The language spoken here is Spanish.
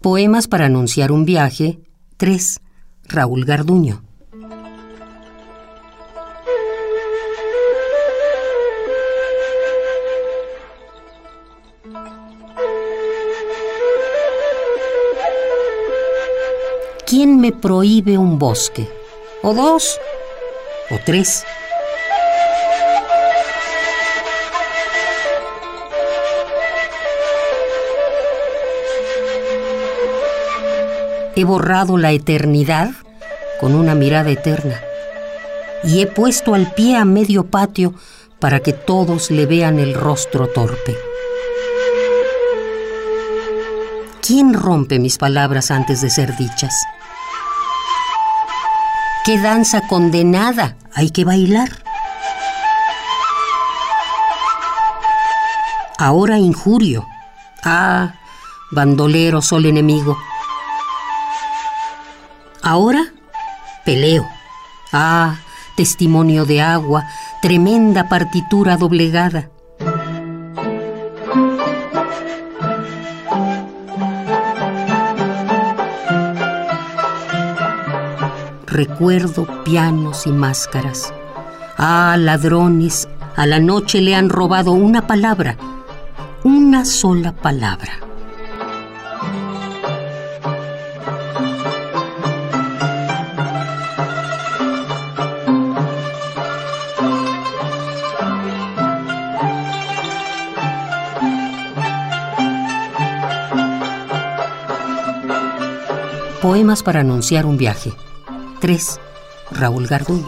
Poemas para anunciar un viaje. 3. Raúl Garduño. ¿Quién me prohíbe un bosque? ¿O dos? ¿O tres? He borrado la eternidad con una mirada eterna y he puesto al pie a medio patio para que todos le vean el rostro torpe. ¿Quién rompe mis palabras antes de ser dichas? ¿Qué danza condenada hay que bailar? Ahora injurio. Ah, bandolero sol enemigo. Ahora peleo. Ah, testimonio de agua, tremenda partitura doblegada. Recuerdo pianos y máscaras. Ah, ladrones, a la noche le han robado una palabra, una sola palabra. Poemas para anunciar un viaje. 3. Raúl Garduño.